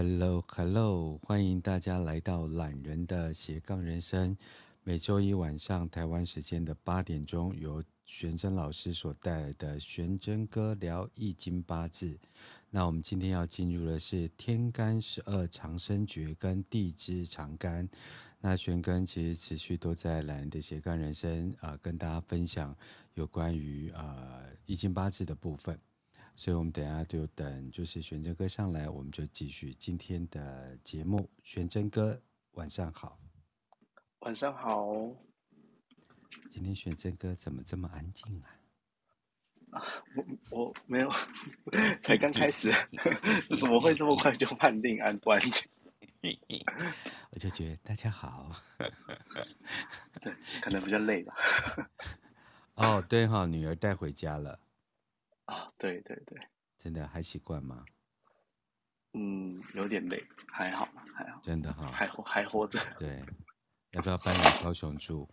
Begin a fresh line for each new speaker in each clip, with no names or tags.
Hello，Hello，欢迎大家来到懒人的斜杠人生。每周一晚上台湾时间的八点钟，由玄真老师所带来的玄真哥聊易经八字。那我们今天要进入的是天干十二长生诀跟地支长干。那玄根其实持续都在懒人的斜杠人生啊、跟大家分享有关于、呃、易经八字的部分。所以，我们等一下就等，就是玄真哥上来，我们就继续今天的节目。玄真哥，晚上好。
晚上好。
今天玄真哥怎么这么安静啊？
啊，我我没有，才刚开始，怎么会这么快就判定安不安静？
我就觉得大家好。
对，可能比较累吧。
哦，对哈、哦，女儿带回家了。
啊，对对对，
真的还习惯吗？
嗯，有点累，还好还好，
真的哈、哦，
还活还活着。
对，要不要搬来高雄住？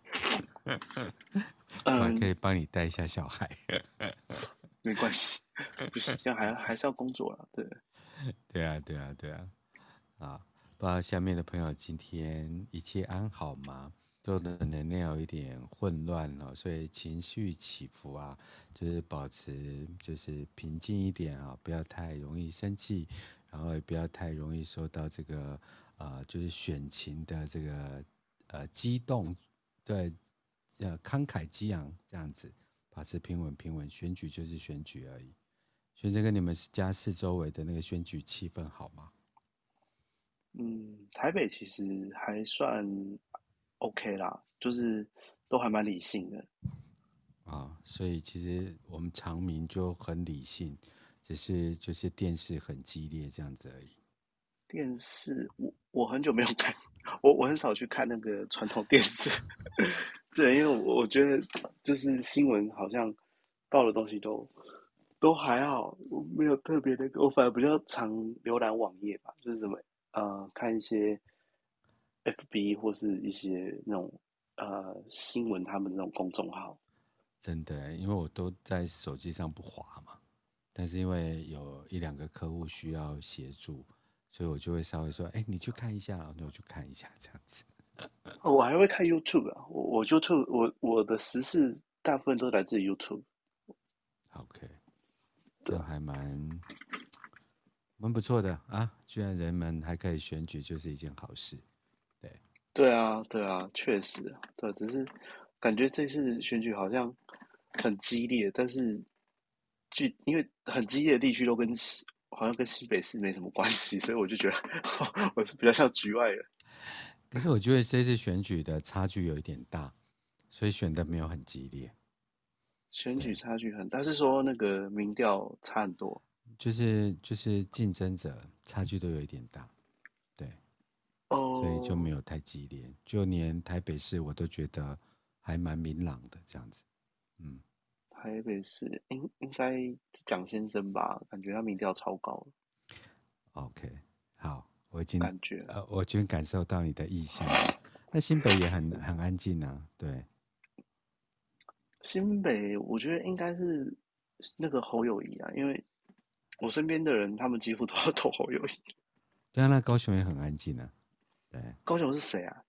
我还可以帮你带一下小孩。
没关系，不是这样还还是要工作了，对。
对啊，对啊，对啊，啊，不知道下面的朋友今天一切安好吗？做的能量有一点混乱哦，所以情绪起伏啊，就是保持就是平静一点啊，不要太容易生气，然后也不要太容易受到这个呃，就是选情的这个呃激动，对，呃慷慨激昂这样子，保持平稳平稳，选举就是选举而已。选这个你们家四周围的那个选举气氛好吗？
嗯，台北其实还算。OK 啦，就是都还蛮理性的
啊、哦，所以其实我们常民就很理性，只是就是电视很激烈这样子而已。
电视，我我很久没有看，我我很少去看那个传统电视，对，因为我我觉得就是新闻好像报的东西都都还好，我没有特别的，我反而比较常浏览网页吧，就是什么呃看一些。FB 或是一些那种呃新闻，他们那种公众号，
真的，因为我都在手机上不滑嘛，但是因为有一两个客户需要协助，所以我就会稍微说，哎、欸，你去看一下，那我去看一下这样子。
我还会看 YouTube 啊，我我 YouTube 我我的时事大部分都来自 YouTube。
OK，这还蛮蛮不错的啊，居然人们还可以选举，就是一件好事。
对啊，对啊，确实，对，只是感觉这次选举好像很激烈，但是具因为很激烈的地区都跟西好像跟西北市没什么关系，所以我就觉得 我是比较像局外人。
可是我觉得这次选举的差距有一点大，所以选的没有很激烈。
选举差距很大，是说那个民调差很多，
就是就是竞争者差距都有一点大。
哦，
所以就没有太激烈，就连台北市我都觉得还蛮明朗的这样子。嗯，
台北市应应该是蒋先生吧？感觉他民调超高。
OK，好，我已经
感觉
呃，我已经感受到你的意向。那新北也很很安静啊，对。
新北我觉得应该是那个侯友谊啊，因为我身边的人他们几乎都要投侯友谊。
对啊，那高雄也很安静啊。对，
高雄是谁啊？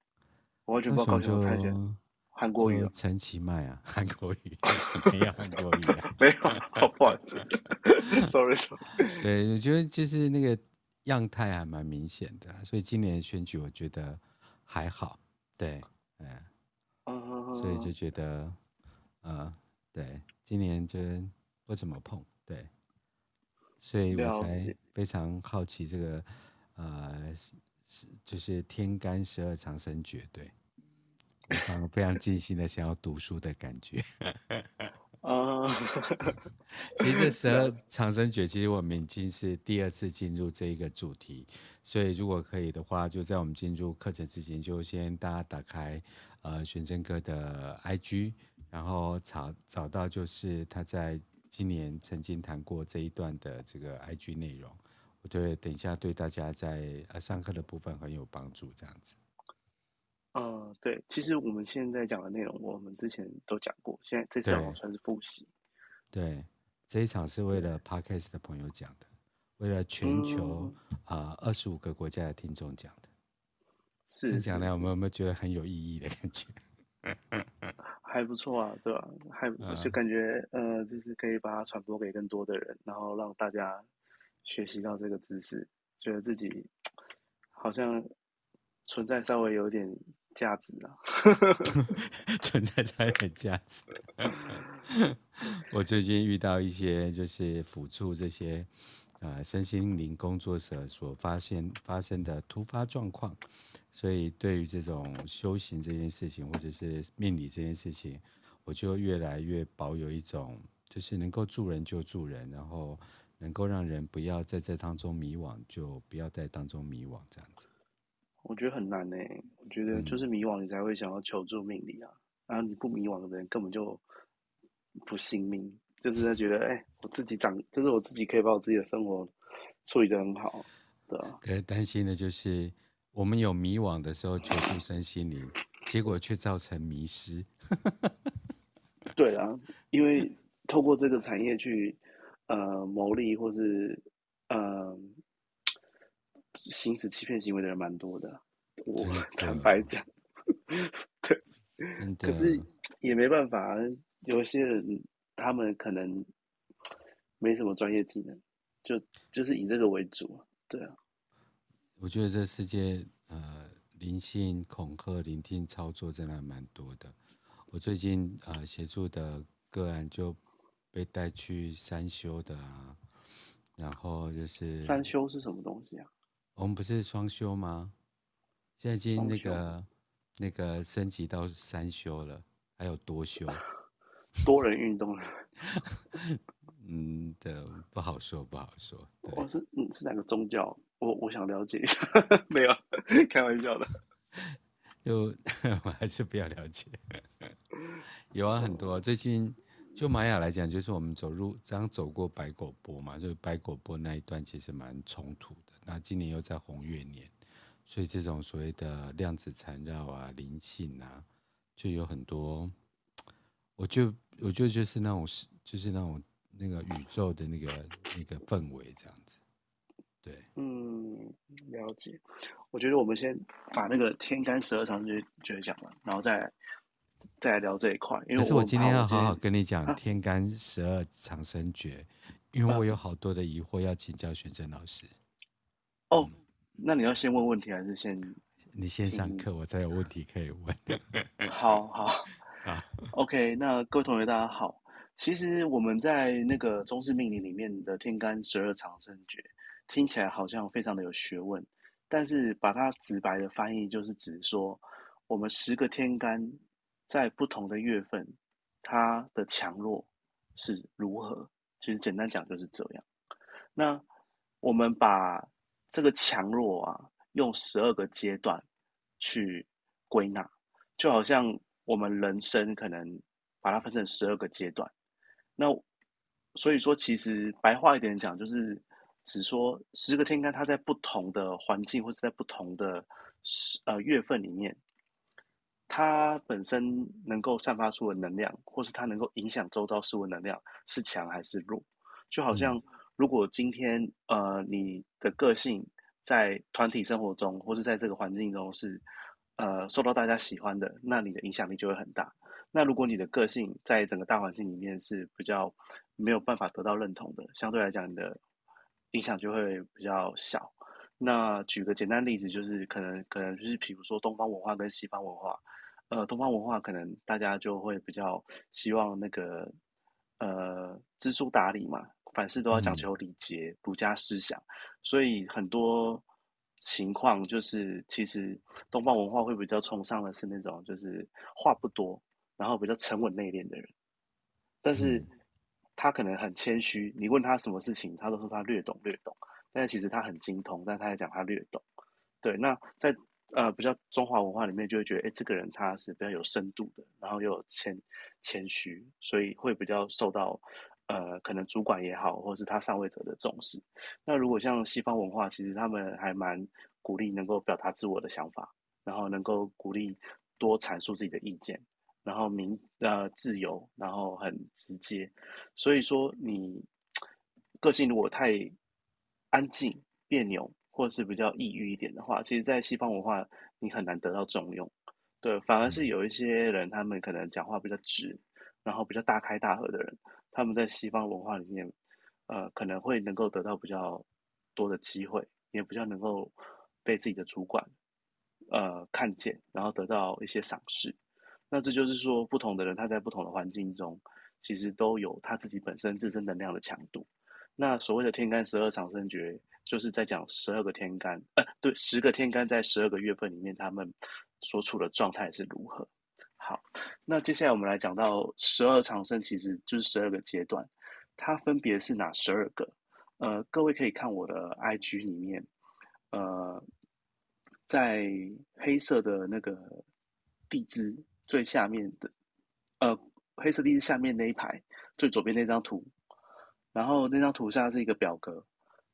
我完全不知道高雄参选。韩国瑜、
陈其迈啊，韩国瑜 没有韩国瑜啊，
没有，好不好意思？Sorry，
对，我觉得就是那个样态还蛮明显的，所以今年选举我觉得还好。对，嗯，所以就觉得，呃，对，今年就不怎么碰，对，所以我才非常好奇这个，呃。是，就是天干十二长生诀，对，非常非常尽心的想要读书的感觉。
啊，
其实这十二 长生诀，其实我们已经是第二次进入这一个主题，所以如果可以的话，就在我们进入课程之前，就先大家打开呃玄真哥的 IG，然后找找到就是他在今年曾经谈过这一段的这个 IG 内容。对，等一下对大家在呃上课的部分很有帮助，这样子。
嗯，对，其实我们现在讲的内容，我们之前都讲过，现在这次我算是复习。
对，这一场是为了 Podcast 的朋友讲的，为了全球啊二十五个国家的听众讲的。
是
讲来，我们有没有觉得很有意义的感觉？
还不错啊，对吧？还就感觉、嗯、呃，就是可以把它传播给更多的人，然后让大家学习到这个知识，觉得自己好像存在稍微有点价值啊，
存在才有价值。我最近遇到一些就是辅助这些呃身心灵工作者所发现发生的突发状况。所以，对于这种修行这件事情，或者是命理这件事情，我就越来越保有一种，就是能够助人就助人，然后能够让人不要在这当中迷惘，就不要在当中迷惘这样子。
我觉得很难呢。我觉得就是迷惘，你才会想要求助命理啊。嗯、然后你不迷惘的人，根本就不信命，就是在觉得，哎、欸，我自己长，就是我自己可以把我自己的生活处理得很好，对啊？
可是担心的就是。我们有迷惘的时候求助身心灵，结果却造成迷失。
对啊，因为透过这个产业去呃牟利，或是呃行使欺骗行为的人蛮多的。我坦白讲，对，可是也没办法，有些人他们可能没什么专业技能，就就是以这个为主，对啊。
我觉得这世界，呃，灵性恐吓、聆听操作真的蛮多的。我最近呃协助的个案就被带去三修的啊，然后就是
三修是什么东西啊？
我们不是双修吗？现在已经那个那个升级到三修了，还有多修，
多人运动了。
嗯，对，不好说，不好说。
我、哦、是嗯是哪个宗教？我我想了解一下，没有，开玩笑的。
就 我还是不要了解。有啊，很多。最近就玛雅来讲，就是我们走入刚走过白狗波嘛，就是白狗波那一段其实蛮冲突的。那今年又在红月年，所以这种所谓的量子缠绕啊、灵性啊，就有很多。我就我觉得就是那种就是那种那个宇宙的那个那个氛围这样子。对，
嗯，了解。我觉得我们先把那个天干十二长生诀讲完，然后再再来聊这一块。因为我
可是我今天要好好跟你讲天干十二长生诀，啊、因为我有好多的疑惑要请教玄真老师。
哦，嗯、那你要先问问题还是先？
你先上课，我才有问题可以问。
好好好，OK。那各位同学大家好，其实我们在那个中式命理里面的天干十二长生诀。听起来好像非常的有学问，但是把它直白的翻译就是指说，我们十个天干在不同的月份，它的强弱是如何？其实简单讲就是这样。那我们把这个强弱啊，用十二个阶段去归纳，就好像我们人生可能把它分成十二个阶段。那所以说，其实白话一点讲就是。只说十个天干，它在不同的环境或者在不同的时呃月份里面，它本身能够散发出的能量，或是它能够影响周遭事物能量是强还是弱？就好像如果今天呃你的个性在团体生活中，或是在这个环境中是呃受到大家喜欢的，那你的影响力就会很大。那如果你的个性在整个大环境里面是比较没有办法得到认同的，相对来讲你的。影响就会比较小。那举个简单例子，就是可能可能就是比如说东方文化跟西方文化，呃，东方文化可能大家就会比较希望那个呃知书达理嘛，凡事都要讲求礼节、儒家思想，所以很多情况就是其实东方文化会比较崇尚的是那种就是话不多，然后比较沉稳内敛的人，但是。嗯他可能很谦虚，你问他什么事情，他都说他略懂略懂，但是其实他很精通，但他也讲他略懂。对，那在呃比较中华文化里面，就会觉得，哎，这个人他是比较有深度的，然后又有谦谦虚，所以会比较受到呃可能主管也好，或者是他上位者的重视。那如果像西方文化，其实他们还蛮鼓励能够表达自我的想法，然后能够鼓励多阐述自己的意见。然后明呃自由，然后很直接，所以说你 个性如果太安静、别扭，或者是比较抑郁一点的话，其实，在西方文化你很难得到重用。对，反而是有一些人，他们可能讲话比较直，然后比较大开大合的人，他们在西方文化里面，呃，可能会能够得到比较多的机会，也比较能够被自己的主管，呃，看见，然后得到一些赏识。那这就是说，不同的人他在不同的环境中，其实都有他自己本身自身能量的强度。那所谓的天干十二长生诀，就是在讲十二个天干，呃，对，十个天干在十二个月份里面，他们所处的状态是如何。好，那接下来我们来讲到十二长生，其实就是十二个阶段，它分别是哪十二个？呃，各位可以看我的 IG 里面，呃，在黑色的那个地支最下面的，呃，黑色地支下面那一排最左边那张图。然后那张图上是一个表格，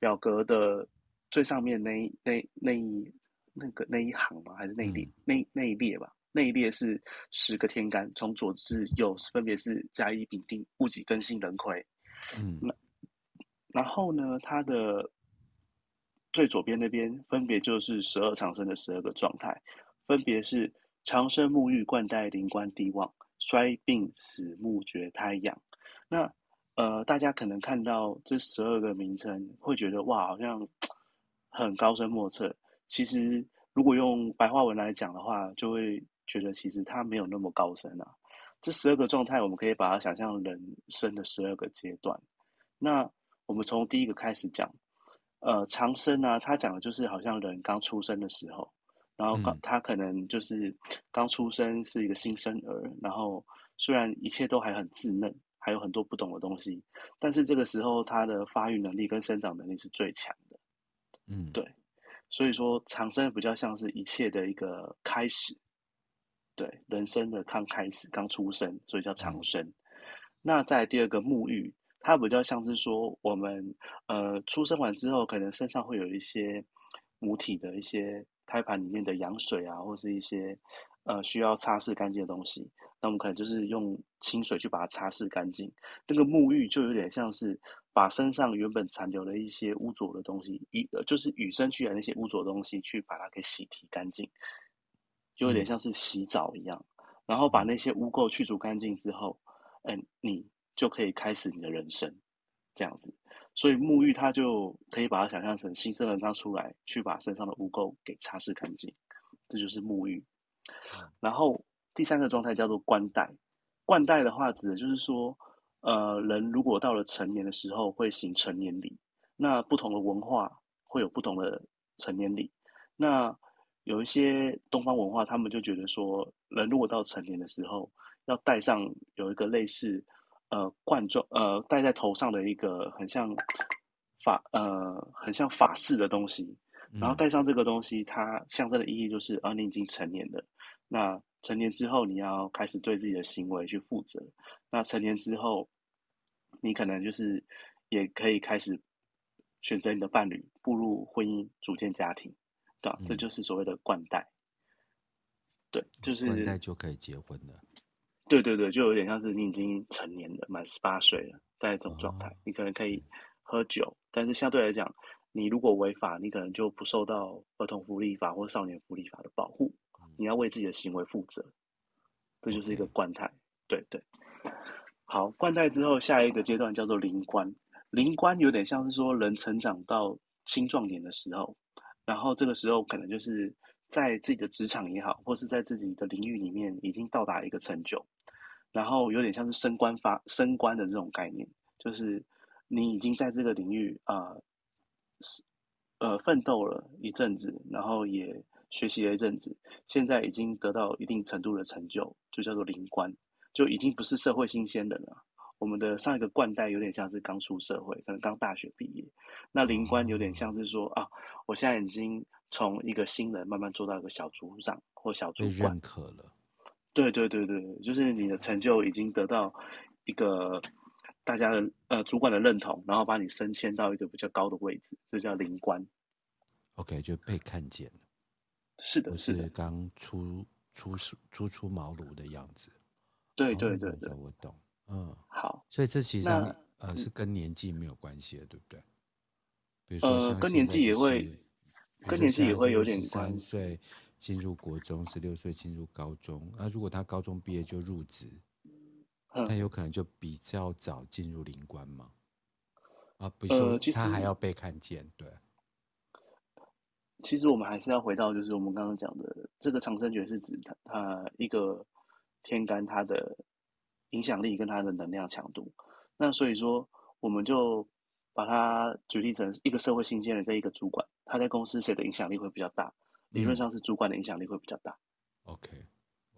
表格的最上面那一那那一那个那一行吗？还是那一列？嗯、那那一列吧？那一列是十个天干，从左至右分别是甲乙丙丁戊己庚辛壬癸。嗯，那然后呢，它的最左边那边分别就是十二长生的十二个状态，分别是长生沐浴冠带灵官帝旺，衰病死木绝胎养。那呃，大家可能看到这十二个名称，会觉得哇，好像很高深莫测。其实，如果用白话文来讲的话，就会觉得其实它没有那么高深啊。这十二个状态，我们可以把它想象人生的十二个阶段。那我们从第一个开始讲，呃，长生呢，它讲的就是好像人刚出生的时候，然后刚他可能就是刚出生是一个新生儿，然后虽然一切都还很稚嫩。还有很多不懂的东西，但是这个时候它的发育能力跟生长能力是最强的，嗯，对，所以说长生比较像是一切的一个开始，对，人生的刚开始，刚出生，所以叫长生。嗯、那在第二个沐浴，它比较像是说我们呃出生完之后，可能身上会有一些母体的一些胎盘里面的羊水啊，或是一些。呃，需要擦拭干净的东西，那我们可能就是用清水去把它擦拭干净。那个沐浴就有点像是把身上原本残留的一些污浊的东西，与就是与生俱来那些污浊的东西，去把它给洗涤干净，就有点像是洗澡一样。嗯、然后把那些污垢去除干净之后，嗯，你就可以开始你的人生，这样子。所以沐浴它就可以把它想象成新生儿刚出来，去把身上的污垢给擦拭干净，这就是沐浴。然后第三个状态叫做冠带，冠带的话指的就是说，呃，人如果到了成年的时候会行成年礼，那不同的文化会有不同的成年礼。那有一些东方文化，他们就觉得说，人如果到成年的时候，要戴上有一个类似呃冠状呃戴在头上的一个很像法呃很像法式的东西。然后戴上这个东西，它象征的意义就是，啊，你已经成年了。那成年之后，你要开始对自己的行为去负责。那成年之后，你可能就是也可以开始选择你的伴侣，步入婚姻，组建家庭，对吧？嗯、这就是所谓的冠带。对，就是
冠带就可以结婚了。
对对对，就有点像是你已经成年了，满十八岁了，在这种状态，哦、你可能可以喝酒，但是相对来讲。你如果违法，你可能就不受到儿童福利法或少年福利法的保护。你要为自己的行为负责，这就是一个冠态。对对。好，冠态之后，下一个阶段叫做灵官。灵官有点像是说人成长到青壮年的时候，然后这个时候可能就是在自己的职场也好，或是在自己的领域里面已经到达一个成就，然后有点像是升官发升官的这种概念，就是你已经在这个领域啊。呃是，呃，奋斗了一阵子，然后也学习了一阵子，现在已经得到一定程度的成就，就叫做灵官，就已经不是社会新鲜人了。我们的上一个冠带有点像是刚出社会，可能刚大学毕业，那灵官有点像是说啊，我现在已经从一个新人慢慢做到一个小组长或小主管，
认可了。
对对对对，就是你的成就已经得到一个。大家的呃主管的认同，然后把你升迁到一个比较高的位置，这叫灵官。
OK，就被看见了。
是的，是，刚
出出初出茅庐的样子。
对对对对，
我懂。嗯，
好。
所以这其实上呃是跟年纪没有关系的，对不对？比如说像、
呃、跟年纪也会，跟年纪也会有点关系。
三岁进入国中，十六岁进入高中。那、啊、如果他高中毕业就入职，那、嗯、有可能就比较早进入灵官嘛？啊，比如说他还要被看见，对。
其实我们还是要回到，就是我们刚刚讲的，这个长生诀是指它它一个天干它的影响力跟它的能量强度。那所以说，我们就把它举例成一个社会新鲜人跟一个主管，他在公司谁的影响力会比较大？理论上是主管的影响力会比较大。
嗯、OK，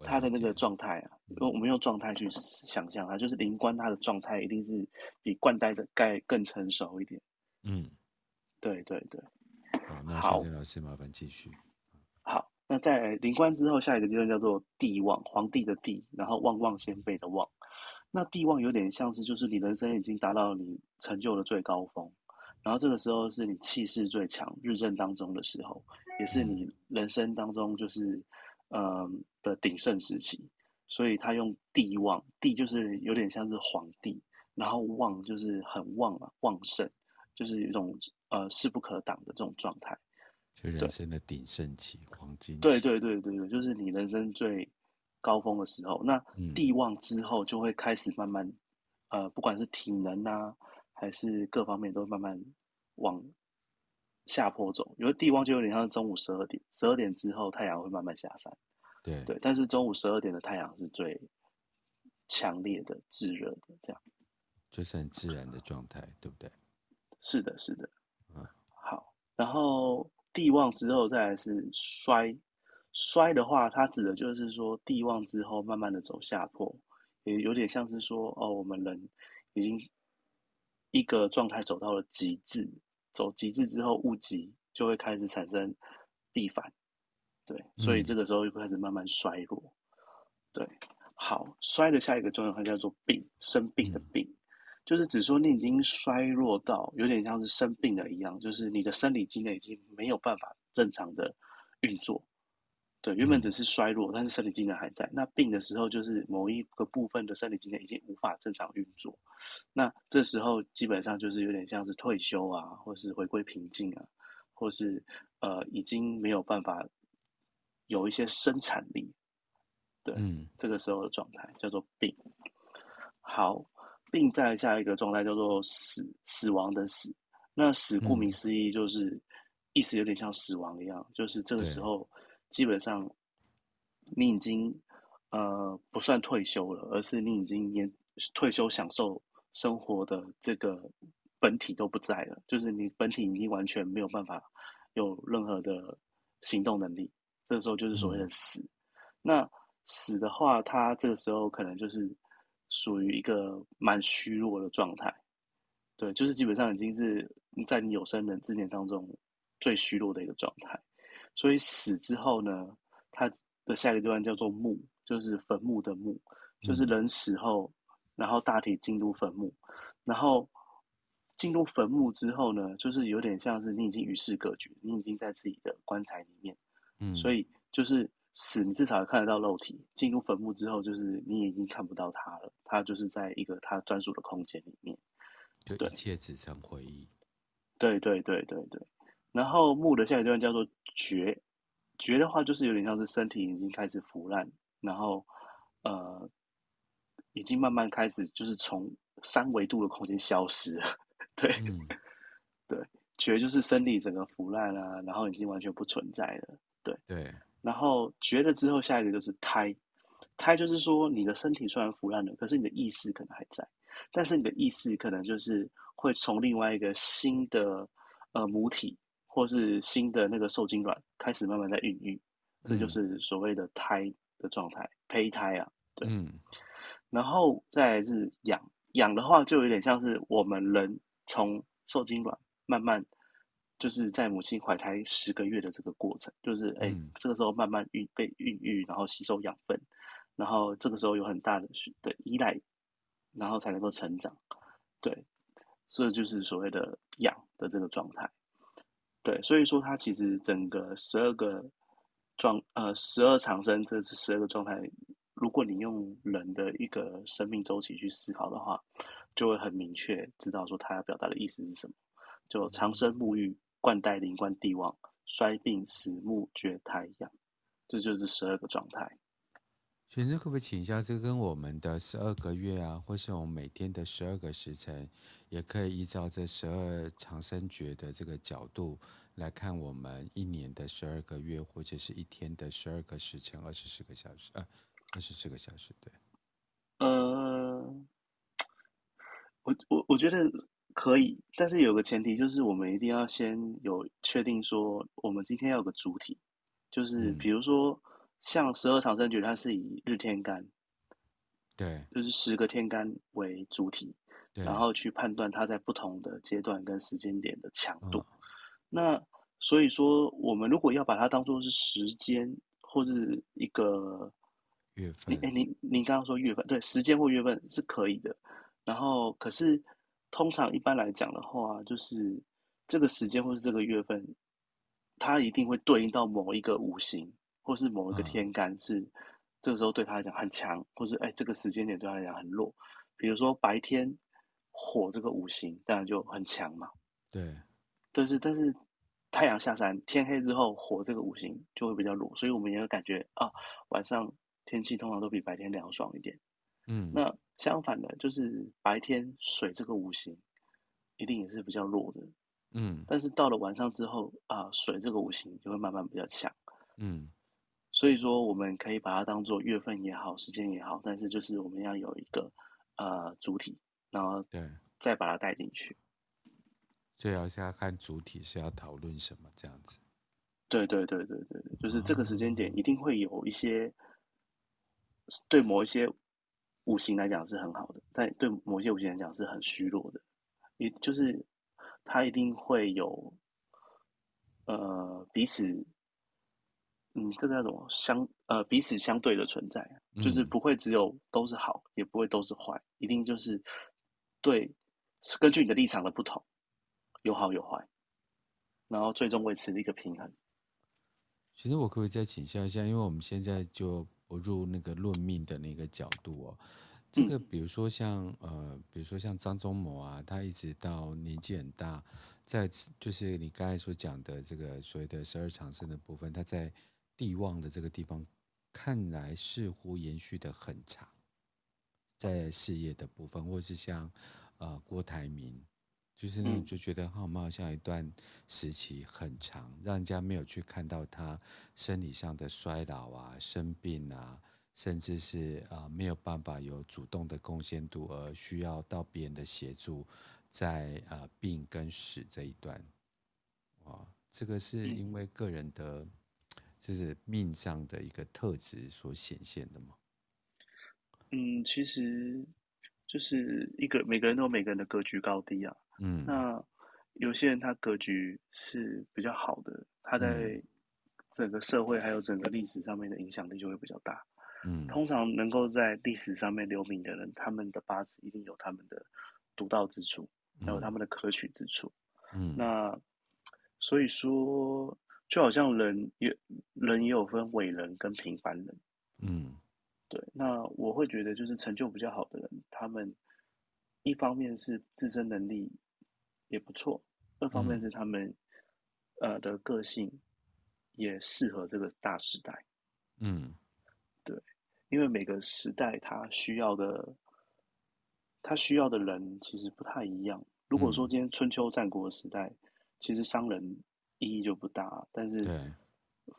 他的那个状态啊，用我们用状态去想象他，就是灵官他的状态一定是比冠带的盖更成熟一点。嗯，对对对。
好，那玄真老师麻烦继续。
好，那在灵官之后，下一个阶段叫做帝旺，皇帝的帝，然后旺旺先辈的旺。那帝旺有点像是，就是你人生已经达到你成就的最高峰，然后这个时候是你气势最强、日正当中的时候，也是你人生当中就是嗯、呃、的鼎盛时期。所以他用帝旺，帝就是有点像是皇帝，然后旺就是很旺啊，旺盛。就是一种呃势不可挡的这种状态，
就人生的鼎盛期、黄金期。
对对对对对，就是你人生最高峰的时候。那地旺之后就会开始慢慢，嗯、呃，不管是体能啊，还是各方面，都会慢慢往下坡走。因为地旺就有点像中午十二点，十二点之后太阳会慢慢下山。
对
对，但是中午十二点的太阳是最强烈的、炙热的，这样
就是很自然的状态，对不对？
是的，是的，嗯，好，然后地旺之后再来是衰，衰的话，它指的就是说地旺之后慢慢的走下坡，也有点像是说，哦，我们人已经一个状态走到了极致，走极致之后物极就会开始产生地反，对，所以这个时候就开始慢慢衰落，嗯、对，好，衰的下一个重要它叫做病，生病的病。嗯就是只说你已经衰弱到有点像是生病了一样，就是你的生理机能已经没有办法正常的运作。对，原本只是衰弱，但是生理机能还在。那病的时候，就是某一个部分的生理机能已经无法正常运作。那这时候基本上就是有点像是退休啊，或是回归平静啊，或是呃已经没有办法有一些生产力。对，嗯，这个时候的状态叫做病。好。病在下一个状态叫做死，死亡的死。那死顾名思义就是、嗯、意思有点像死亡一样，就是这个时候基本上你已经呃不算退休了，而是你已经连退休享受生活的这个本体都不在了，就是你本体已经完全没有办法有任何的行动能力。这个时候就是所谓的死。嗯、那死的话，它这个时候可能就是。属于一个蛮虚弱的状态，对，就是基本上已经是在你有生人之年当中最虚弱的一个状态。所以死之后呢，它的下一个阶段叫做墓，就是坟墓的墓，就是人死后，然后大体进入坟墓，然后进入坟墓之后呢，就是有点像是你已经与世隔绝，你已经在自己的棺材里面，嗯，所以就是。死，你至少看得到肉体。进入坟墓之后，就是你已经看不到他了。他就是在一个他专属的空间里面，
就一切只剩回忆。
对对对对对。然后墓的下一段叫做绝，绝的话就是有点像是身体已经开始腐烂，然后呃，已经慢慢开始就是从三维度的空间消失了。对，嗯、对，绝就是身体整个腐烂啊，然后已经完全不存在了。对对。然后绝了之后，下一个就是胎，胎就是说你的身体虽然腐烂了，可是你的意识可能还在，但是你的意识可能就是会从另外一个新的呃母体或是新的那个受精卵开始慢慢在孕育，嗯、这就是所谓的胎的状态，胚胎啊，对。嗯、然后再来是养，养的话就有点像是我们人从受精卵慢慢。就是在母亲怀胎十个月的这个过程，就是哎、欸，这个时候慢慢孕被孕育，然后吸收养分，然后这个时候有很大的的依赖，然后才能够成长，对，这就是所谓的养的这个状态，对，所以说它其实整个十二个状呃十二长生，这是十二个状态，如果你用人的一个生命周期去思考的话，就会很明确知道说它要表达的意思是什么。就长生沐浴，冠带灵冠帝王，衰病死木绝太阳，这就是十二个状态。
学生可不可以请教，这跟我们的十二个月啊，或是我们每天的十二个时辰，也可以依照这十二长生诀的这个角度来看我们一年的十二个月，或者是一天的十二个时辰，二十四个小时，呃，二十四个小时，对。
呃，我我我觉得可以，但是有个前提，就是我们一定要先有确定说，我们今天要有个主体，就是比如说。嗯像十二长生诀，它是以日天干，
对，
就是十个天干为主体，
对，
然后去判断它在不同的阶段跟时间点的强度。哦、那所以说，我们如果要把它当做是时间或者一个
月份，
哎，您您刚刚说月份，对，时间或月份是可以的。然后，可是通常一般来讲的话，就是这个时间或是这个月份，它一定会对应到某一个五行。或是某一个天干是这个时候对他来讲很强，嗯、或是哎这个时间点对他来讲很弱。比如说白天火这个五行当然就很强嘛。
对。
但是但是太阳下山天黑之后火这个五行就会比较弱，所以我们也会感觉啊晚上天气通常都比白天凉爽一点。
嗯。
那相反的，就是白天水这个五行一定也是比较弱的。
嗯。
但是到了晚上之后啊水这个五行就会慢慢比较强。
嗯。
所以说，我们可以把它当做月份也好，时间也好，但是就是我们要有一个呃主体，然后对，再把它带进去。
就要先要看主体是要讨论什么这样子。
对对对对对，就是这个时间点一定会有一些对某一些五行来讲是很好的，但对某些五行来讲是很虚弱的，也就是它一定会有呃彼此。嗯，这个那种相呃彼此相对的存在，就是不会只有都是好，嗯、也不会都是坏，一定就是对，是根据你的立场的不同，有好有坏，然后最终维持一个平衡。
其实我可不可以再请教一下，因为我们现在就不入那个论命的那个角度哦，这个比如说像、嗯、呃，比如说像张忠谋啊，他一直到年纪很大，在就是你刚才所讲的这个所谓的十二长生的部分，他在。地旺的这个地方，看来似乎延续的很长，在事业的部分，或是像呃郭台铭，就是那种就觉得好好像一段时期很长，让人家没有去看到他生理上的衰老啊、生病啊，甚至是啊、呃、没有办法有主动的贡献度，而需要到别人的协助，在呃病跟死这一段，哇，这个是因为个人的。就是命上的一个特质所显现的吗？
嗯，其实就是一个每个人都有每个人的格局高低啊。嗯，那有些人他格局是比较好的，他在整个社会还有整个历史上面的影响力就会比较大。嗯，通常能够在历史上面留名的人，他们的八字一定有他们的独到之处，还有他们的可取之处。嗯，那所以说。就好像人也人也有分伟人跟平凡人，
嗯，
对。那我会觉得，就是成就比较好的人，他们一方面是自身能力也不错，二方面是他们、嗯、呃的个性也适合这个大时代，
嗯，
对。因为每个时代他需要的，他需要的人其实不太一样。如果说今天春秋战国时代，其实商人。意义就不大，但是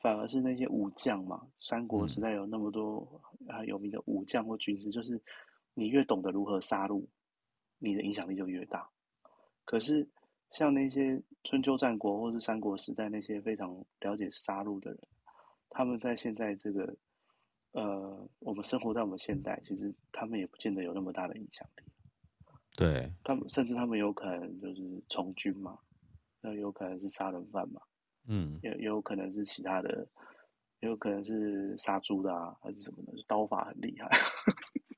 反而是那些武将嘛。三国时代有那么多啊有名的武将或军师，就是你越懂得如何杀戮，你的影响力就越大。可是像那些春秋战国或是三国时代那些非常了解杀戮的人，他们在现在这个呃，我们生活在我们现代，其实他们也不见得有那么大的影响力。
对，
他们甚至他们有可能就是从军嘛。那有可能是杀人犯嘛？
嗯，
也也有可能是其他的，也有可能是杀猪的啊，还是什么的，刀法很厉害。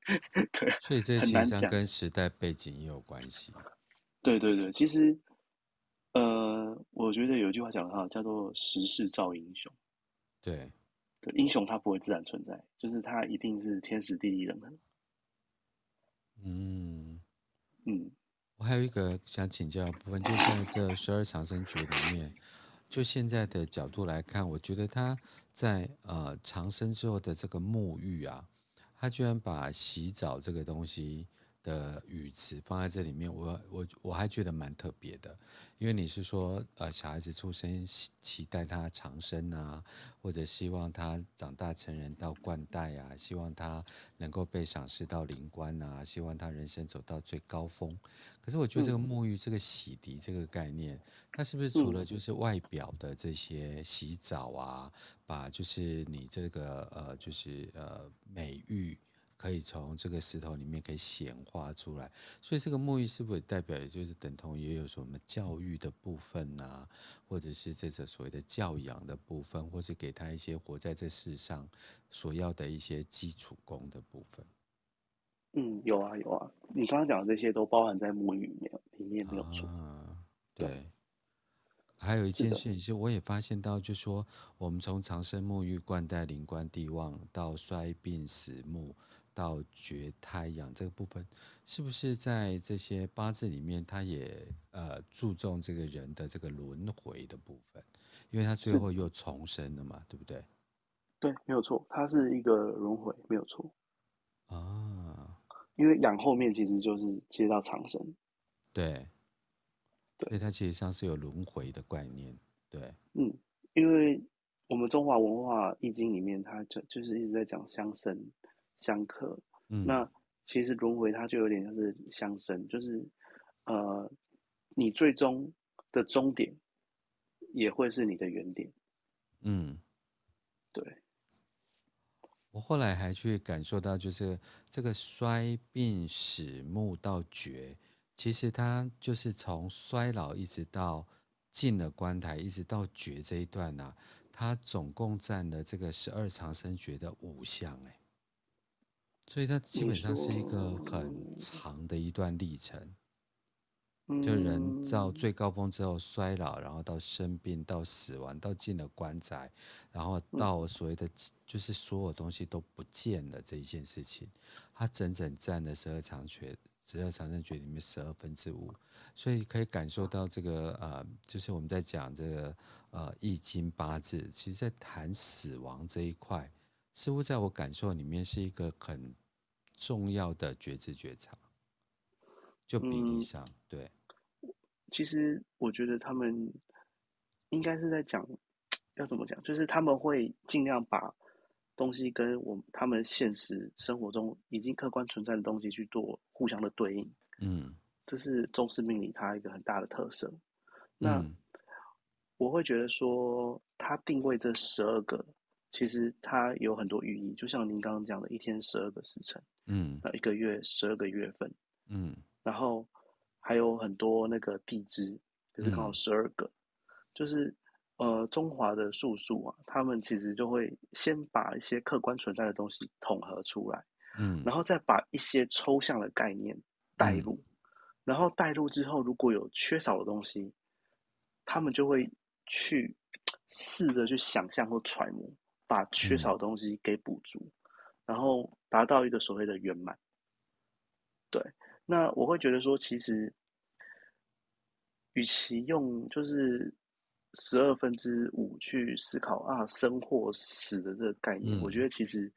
对，
所以这实际上跟时代背景也有关系。
对对对，其实，呃，我觉得有一句话讲得好，叫做“时势造英雄”。
对，
对，英雄他不会自然存在，就是他一定是天时地利人和。
嗯
嗯。
我还有一个想请教的部分，就在这十二长生诀里面，就现在的角度来看，我觉得他在呃长生之后的这个沐浴啊，他居然把洗澡这个东西。的语词放在这里面，我我我还觉得蛮特别的，因为你是说，呃，小孩子出生期待他长生啊，或者希望他长大成人到冠带啊，希望他能够被赏识到灵官啊，希望他人生走到最高峰。可是我觉得这个沐浴、这个洗涤这个概念，它是不是除了就是外表的这些洗澡啊，把就是你这个呃就是呃美玉。可以从这个石头里面可以显化出来，所以这个沐浴是不是代表，也就是等同也有什么教育的部分呐、啊，或者是这个所谓的教养的部分，或是给他一些活在这世上所要的一些基础功的部分？嗯，
有啊有啊，你刚刚讲的这些都包含在沐浴里面，里面没有错。
啊，对。还有一件事情，是我也发现到，就是说我们从长生沐浴、冠带灵官地旺到衰病死木。到绝胎养这个部分，是不是在这些八字里面，他也呃注重这个人的这个轮回的部分？因为他最后又重生了嘛，对不对？
对，没有错，它是一个轮回，没有错。
啊，
因为养后面其实就是接到长生，
对，对，所以它其实上是有轮回的概念，对，
嗯，因为我们中华文化易经里面，它就就是一直在讲相生。相克，嗯，那其实轮回它就有点像是相生，就是，呃，你最终的终点也会是你的原点，
嗯，
对。
我后来还去感受到，就是这个衰病死木到绝，其实它就是从衰老一直到进了棺材，一直到绝这一段呐、啊，它总共占了这个十二长生诀的五项，哎。所以它基本上是一个很长的一段历程，就人到最高峰之后衰老，然后到生病，到死亡，到进了棺材，然后到所谓的就是所有东西都不见了这一件事情，它整整占了十二长诀、十二长生诀里面十二分之五，所以可以感受到这个呃，就是我们在讲这个呃易经八字，其实在谈死亡这一块，似乎在我感受里面是一个很。重要的觉知觉察，就比例上、嗯、对。
其实我觉得他们应该是在讲，要怎么讲？就是他们会尽量把东西跟我们他们现实生活中已经客观存在的东西去做互相的对应。
嗯，
这是中式命理它一个很大的特色。那、嗯、我会觉得说，它定位这十二个，其实它有很多寓意，就像您刚刚讲的，一天十二个时辰。
嗯，
那一个月十二个月份，
嗯，
然后还有很多那个地支，就是刚好十二个，嗯、就是呃中华的术数啊，他们其实就会先把一些客观存在的东西统合出来，
嗯，
然后再把一些抽象的概念带入，嗯、然后带入之后，如果有缺少的东西，他们就会去试着去想象或揣摩，把缺少的东西给补足。嗯然后达到一个所谓的圆满，对。那我会觉得说，其实，与其用就是十二分之五去思考啊生或死的这个概念，嗯，我觉得其实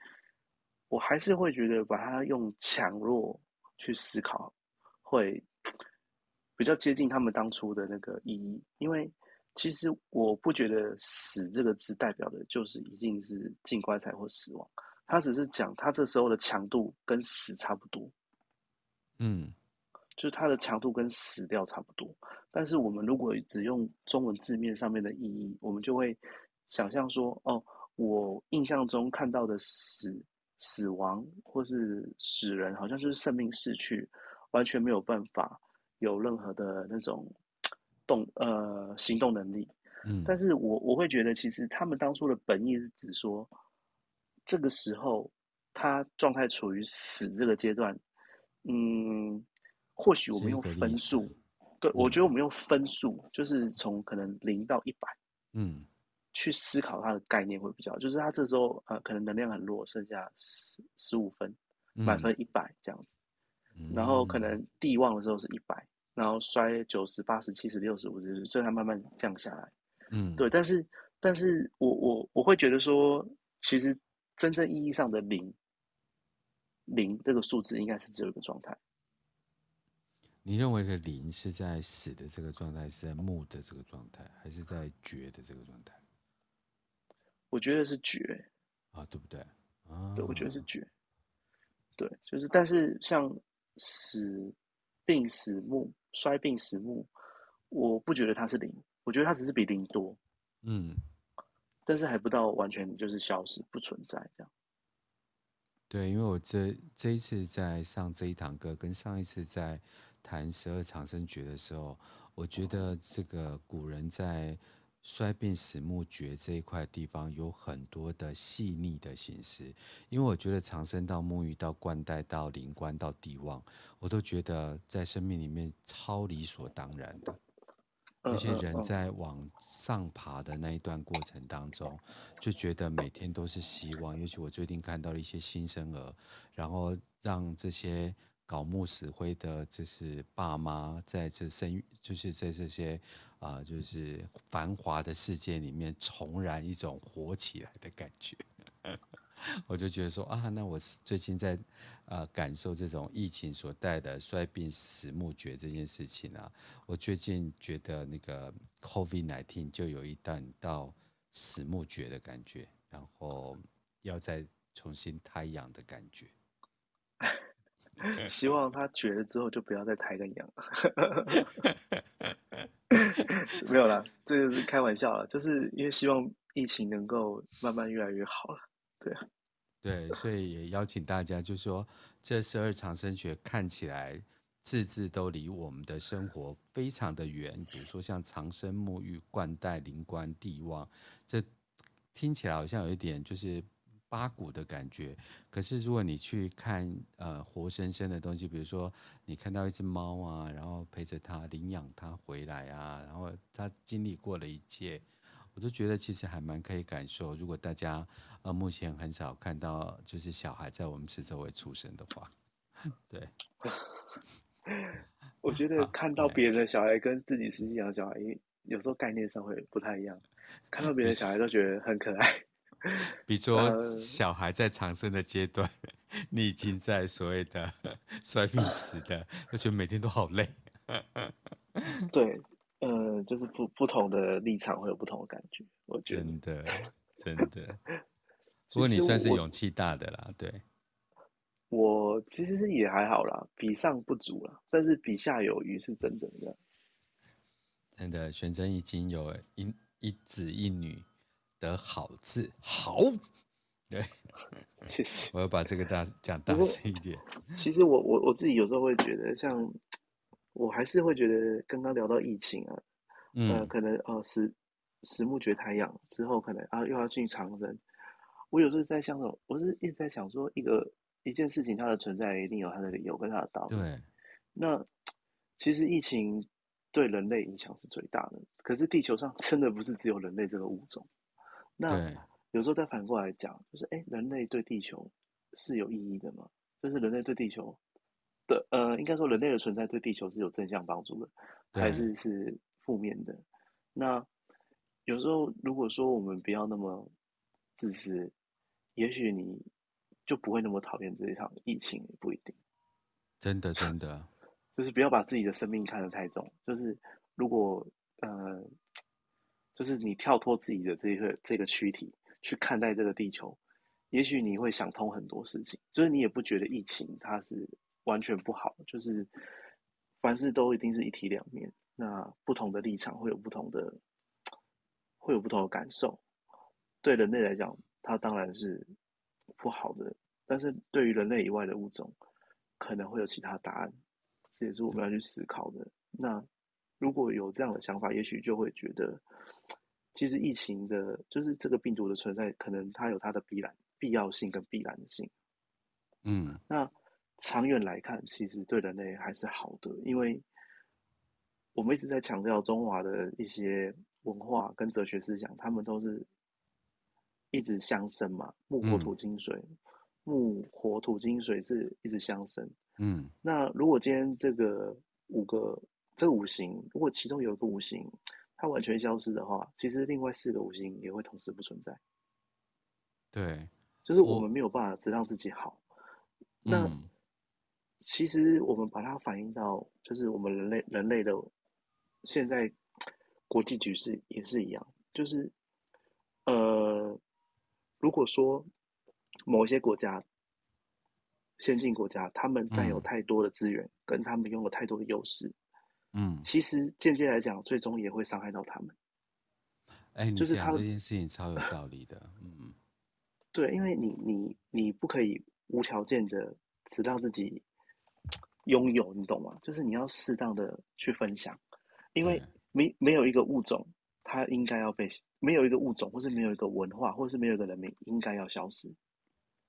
我还是会觉得把它用强弱去思考，会比较接近他们当初的那个意义。因为其实我不觉得“死”这个字代表的就是一定是进棺材或死亡。他只是讲，他这时候的强度跟死差不多，
嗯，
就是它的强度跟死掉差不多。但是我们如果只用中文字面上面的意义，我们就会想象说，哦，我印象中看到的死、死亡或是死人，好像就是生命逝去，完全没有办法有任何的那种动呃行动能力。
嗯，
但是我我会觉得，其实他们当初的本意是指说。这个时候，他状态处于死这个阶段，嗯，或许我们用分数，对，我觉得我们用分数，嗯、就是从可能零到一百，
嗯，
去思考它的概念会比较，就是他这时候呃可能能量很弱，剩下十十五分，满分一百这样子，
嗯，
然后可能地旺的时候是一百，然后摔九十八十七十六十五十，所以它慢慢降下来。
嗯，
对，但是，但是我我我会觉得说，其实真正意义上的零，零这个数字应该是只有一个状态。
你认为的零是在死的这个状态，是在木的这个状态，还是在绝的这个状态？
我觉得是绝
啊，对不对？啊，
对，我觉得是绝。对，就是，但是像死、病、死、木、衰、病、死、木，我不觉得它是零，我觉得它只是比零多。
嗯，
但是还不到完全就是消失不存在这样。
对，因为我这这一次在上这一堂课，跟上一次在。谈十二长生诀的时候，我觉得这个古人在衰病死木绝这一块地方有很多的细腻的形式，因为我觉得长生到沐浴到冠带到灵官到帝王，我都觉得在生命里面超理所当然的。那些人在往上爬的那一段过程当中，就觉得每天都是希望。尤其我最近看到了一些新生儿，然后让这些。搞木死灰的，就是爸妈在这生，就是在这些啊、就是繁华的世界里面重燃一种火起来的感觉。我就觉得说啊，那我最近在啊、呃、感受这种疫情所带的衰病死木绝这件事情啊。我最近觉得那个 COVID-19 就有一段到死木绝的感觉，然后要再重新太阳的感觉。
希望他绝了之后就不要再抬个羊，没有啦，这个是开玩笑啦，就是因为希望疫情能够慢慢越来越好了，对啊，
对，所以也邀请大家，就是说这十二长生诀看起来字字都离我们的生活非常的远，比如说像长生、沐浴、冠带、灵官、帝王，这听起来好像有一点就是。八股的感觉，可是如果你去看呃活生生的东西，比如说你看到一只猫啊，然后陪着它领养它回来啊，然后它经历过了一切，我都觉得其实还蛮可以感受。如果大家呃目前很少看到就是小孩在我们四周围出生的话，对，
我觉得看到别人的小孩跟自己实际养小孩，有时候概念上会不太一样。看到别人的小孩都觉得很可爱。
比如说，小孩在长生的阶段，你已经在所谓的衰病死的，就觉得每天都好累。
对，呃，就是不不同的立场会有不同的感觉。我觉得
真的真的，不过你算是勇气大的啦，对。
我其实也还好啦，比上不足啦，但是比下有余是真的。
真的，玄真已经有一一子一女。的好字好，对，
谢谢。
我要把这个大讲大声一点。
其实我我我自己有时候会觉得，像我还是会觉得，刚刚聊到疫情啊，嗯、呃，可能呃死死木绝太阳之后，可能啊又要进长生。我有时候在想，我是一直在想说，一个一件事情它的存在一定有它的理由跟它的道理。
对。
那其实疫情对人类影响是最大的，可是地球上真的不是只有人类这个物种。那有时候再反过来讲，就是哎，人类对地球是有意义的吗？就是人类对地球的，呃，应该说人类的存在对地球是有正向帮助的，还是是负面的？那有时候如果说我们不要那么自私，也许你就不会那么讨厌这一场疫情，也不一定。
真的，真的，
就是不要把自己的生命看得太重。就是如果呃。就是你跳脱自己的这个这个躯体去看待这个地球，也许你会想通很多事情。就是你也不觉得疫情它是完全不好，就是凡事都一定是一体两面。那不同的立场会有不同的，会有不同的感受。对人类来讲，它当然是不好的，但是对于人类以外的物种，可能会有其他答案。这也是我们要去思考的。那。如果有这样的想法，也许就会觉得，其实疫情的，就是这个病毒的存在，可能它有它的必然、必要性跟必然性。
嗯，
那长远来看，其实对人类还是好的，因为我们一直在强调中华的一些文化跟哲学思想，他们都是一直相生嘛，木火土金水，嗯、木火土金水是一直相生。
嗯，
那如果今天这个五个。这个五行如果其中有一个五行它完全消失的话，其实另外四个五行也会同时不存在。
对，
就是我们没有办法只让自己好。那、
嗯、
其实我们把它反映到，就是我们人类人类的现在国际局势也是一样，就是呃，如果说某一些国家。先进国家，他们占有太多的资源，嗯、跟他们拥有太多的优势，
嗯，
其实间接来讲，最终也会伤害到他们。
哎、欸，你讲这件事情超有道理的，嗯，
对，因为你你你不可以无条件的只让自己拥有，你懂吗？就是你要适当的去分享，因为没没有一个物种，它应该要被没有一个物种，或是没有一个文化，或是没有一个人民应该要消失，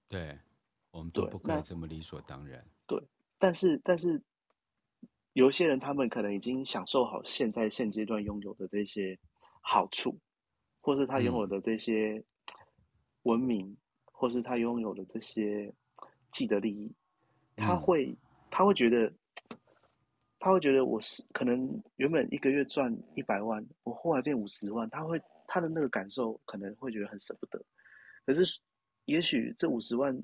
对。我们都不可以这么理所当然。
对，但是但是，有一些人他们可能已经享受好现在现阶段拥有的这些好处，或是他拥有的这些文明，嗯、或是他拥有的这些既得利益，他会、嗯、他会觉得，他会觉得我是可能原本一个月赚一百万，我后来变五十万，他会他的那个感受可能会觉得很舍不得。可是也许这五十万。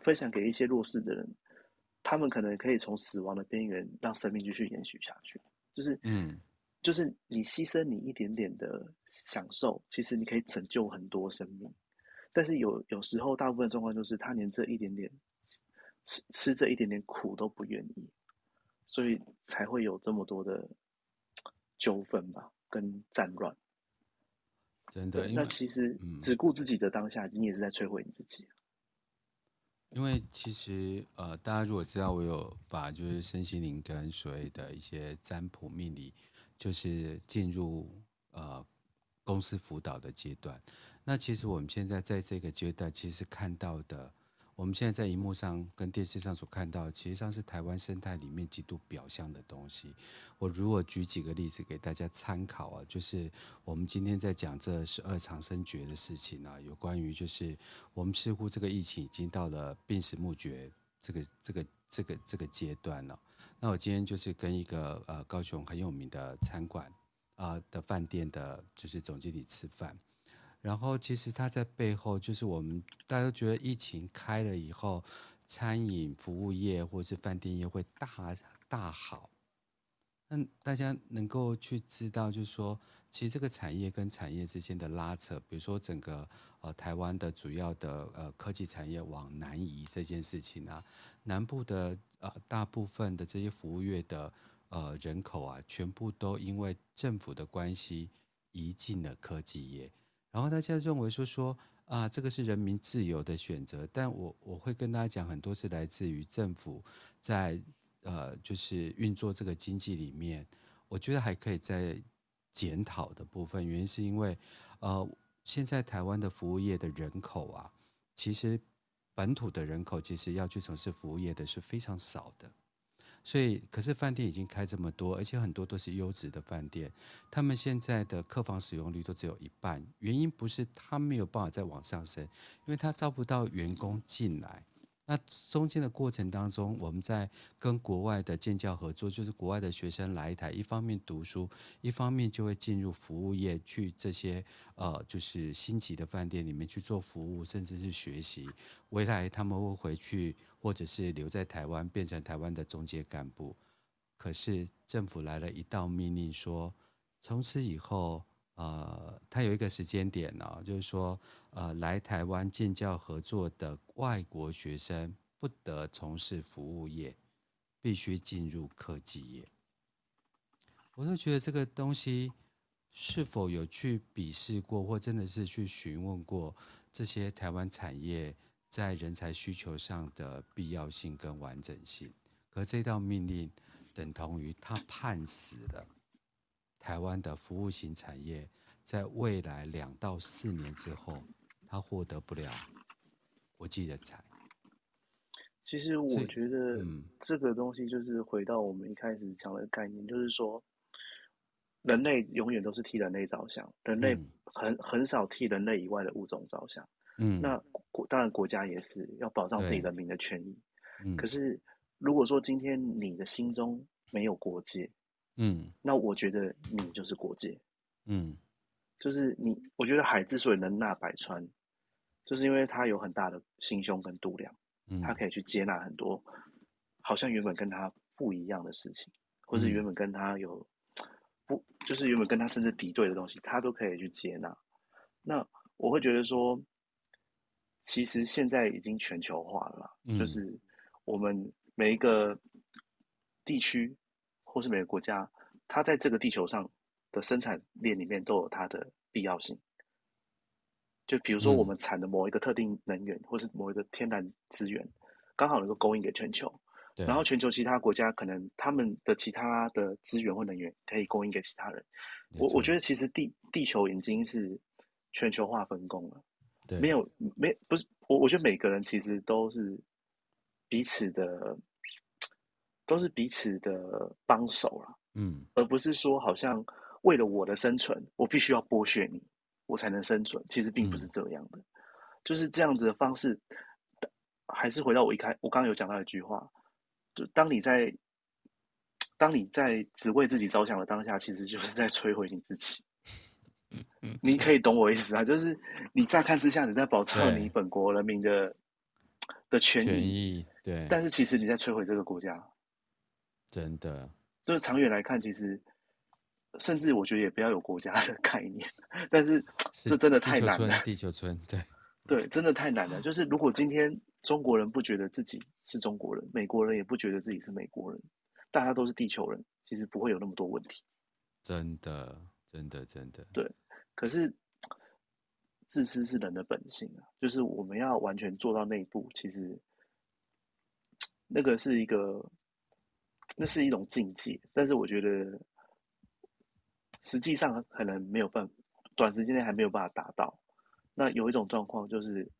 分享给一些弱势的人，他们可能可以从死亡的边缘让生命继续延续下去。就是，嗯，就是你牺牲你一点点的享受，其实你可以拯救很多生命。但是有有时候，大部分状况就是他连这一点点吃吃这一点点苦都不愿意，所以才会有这么多的纠纷吧，跟战乱。
真的，
那其实只顾自己的当下，你也是在摧毁你自己。
因为其实呃，大家如果知道我有把就是身心灵跟所谓的一些占卜命理，就是进入呃公司辅导的阶段。那其实我们现在在这个阶段，其实看到的。我们现在在荧幕上跟电视上所看到，其实上是台湾生态里面极度表象的东西。我如果举几个例子给大家参考啊，就是我们今天在讲这十二长生诀的事情啊，有关于就是我们似乎这个疫情已经到了病死墓诀这个这个这个这个阶段了。那我今天就是跟一个呃高雄很有名的餐馆啊、的饭店的，就是总经理吃饭。然后其实他在背后，就是我们大家都觉得疫情开了以后，餐饮服务业或是饭店业会大大好。那大家能够去知道，就是说，其实这个产业跟产业之间的拉扯，比如说整个呃台湾的主要的呃科技产业往南移这件事情啊，南部的呃大部分的这些服务业的呃人口啊，全部都因为政府的关系移进了科技业。然后大家认为说说啊，这个是人民自由的选择，但我我会跟大家讲，很多是来自于政府在呃，就是运作这个经济里面，我觉得还可以再检讨的部分。原因是因为呃，现在台湾的服务业的人口啊，其实本土的人口其实要去从事服务业的是非常少的。所以，可是饭店已经开这么多，而且很多都是优质的饭店，他们现在的客房使用率都只有一半。原因不是他没有办法再往上升，因为他招不到员工进来。那中间的过程当中，我们在跟国外的建教合作，就是国外的学生来台，一方面读书，一方面就会进入服务业，去这些呃，就是星级的饭店里面去做服务，甚至是学习。未来他们会回去，或者是留在台湾，变成台湾的中介干部。可是政府来了一道命令说，从此以后。呃，他有一个时间点呢、哦，就是说，呃，来台湾建教合作的外国学生不得从事服务业，必须进入科技业。我就觉得这个东西是否有去笔试过，或真的是去询问过这些台湾产业在人才需求上的必要性跟完整性？可这道命令等同于他判死了。台湾的服务型产业，在未来两到四年之后，它获得不了国际人才。
其实我觉得，这个东西就是回到我们一开始讲的概念，嗯、就是说，人类永远都是替人类着想，人类很很少替人类以外的物种着想。嗯，那国当然国家也是要保障自己人民的权益。嗯，可是如果说今天你的心中没有国界，嗯，那我觉得你就是国界，
嗯，
就是你，我觉得海之所以能纳百川，就是因为它有很大的心胸跟度量，嗯，它可以去接纳很多好像原本跟他不一样的事情，或是原本跟他有不，就是原本跟他甚至敌对的东西，他都可以去接纳。那我会觉得说，其实现在已经全球化了，嗯，就是我们每一个地区或是每个国家，它在这个地球上的生产链里面都有它的必要性。就比如说，我们产的某一个特定能源，嗯，或是某一个天然资源，刚好能够供应给全球。然后全球其他国家可能他们的其他的资源或能源可以供应给其他人。我我觉得其实地地球已经是全球化分工了，对，没有没不是我我觉得每个人其实都是彼此的，都是彼此的帮手了，嗯，而不是说好像为了我的生存，我必须要剥削你，我才能生存。其实并不是这样的，嗯，就是这样子的方式，还是回到我一开我刚刚有讲到一句话。就当你在，当你在只为自己着想的当下，其实就是在摧毁你自己。你可以懂我意思啊，就是你乍看之下你在保障你本国人民的的权益，权益，对，但是其实你在摧毁这个国家。
真的，
就是长远来看，其实甚至我觉得也不要有国家的概念，但是这真的太难了。
地球村，对，
对，真的太难了。就是如果今天。中国人不觉得自己是中国人，美国人也不觉得自己是美国人，大家都是地球人，其实不会有那么多问题。
真的，真的，真的。
对，可是自私是人的本性啊，就是我们要完全做到那一步，其实 那个是一个，那是一种境界。但是我觉得，实际上可能没有办法，短时间内还没有办法达到。那有一种状况就是。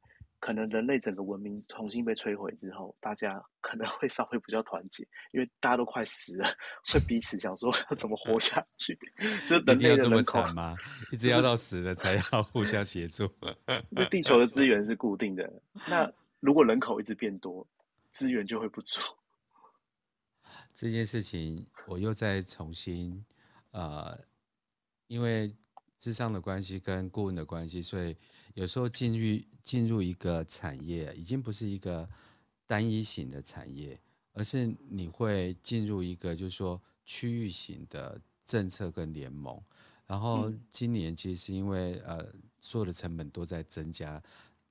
可能人类整个文明重新被摧毁之后，大家 可能会稍微比较团结，因为大家都快死了，会彼此想说要怎么活下去。就人类的人口
这么惨吗？一 直要到死了才要互相协助。
那地球的资源是固定的，那如果人口一直变多，资源就会不足。
这件事情我又再重新，呃，因为智商的关系跟顾问的关系，所以。有时候进入进入一个产业，已经不是一个单一型的产业，而是你会进入一个就是说区域型的政策跟联盟。然后今年其实是因为呃所有的成本都在增加，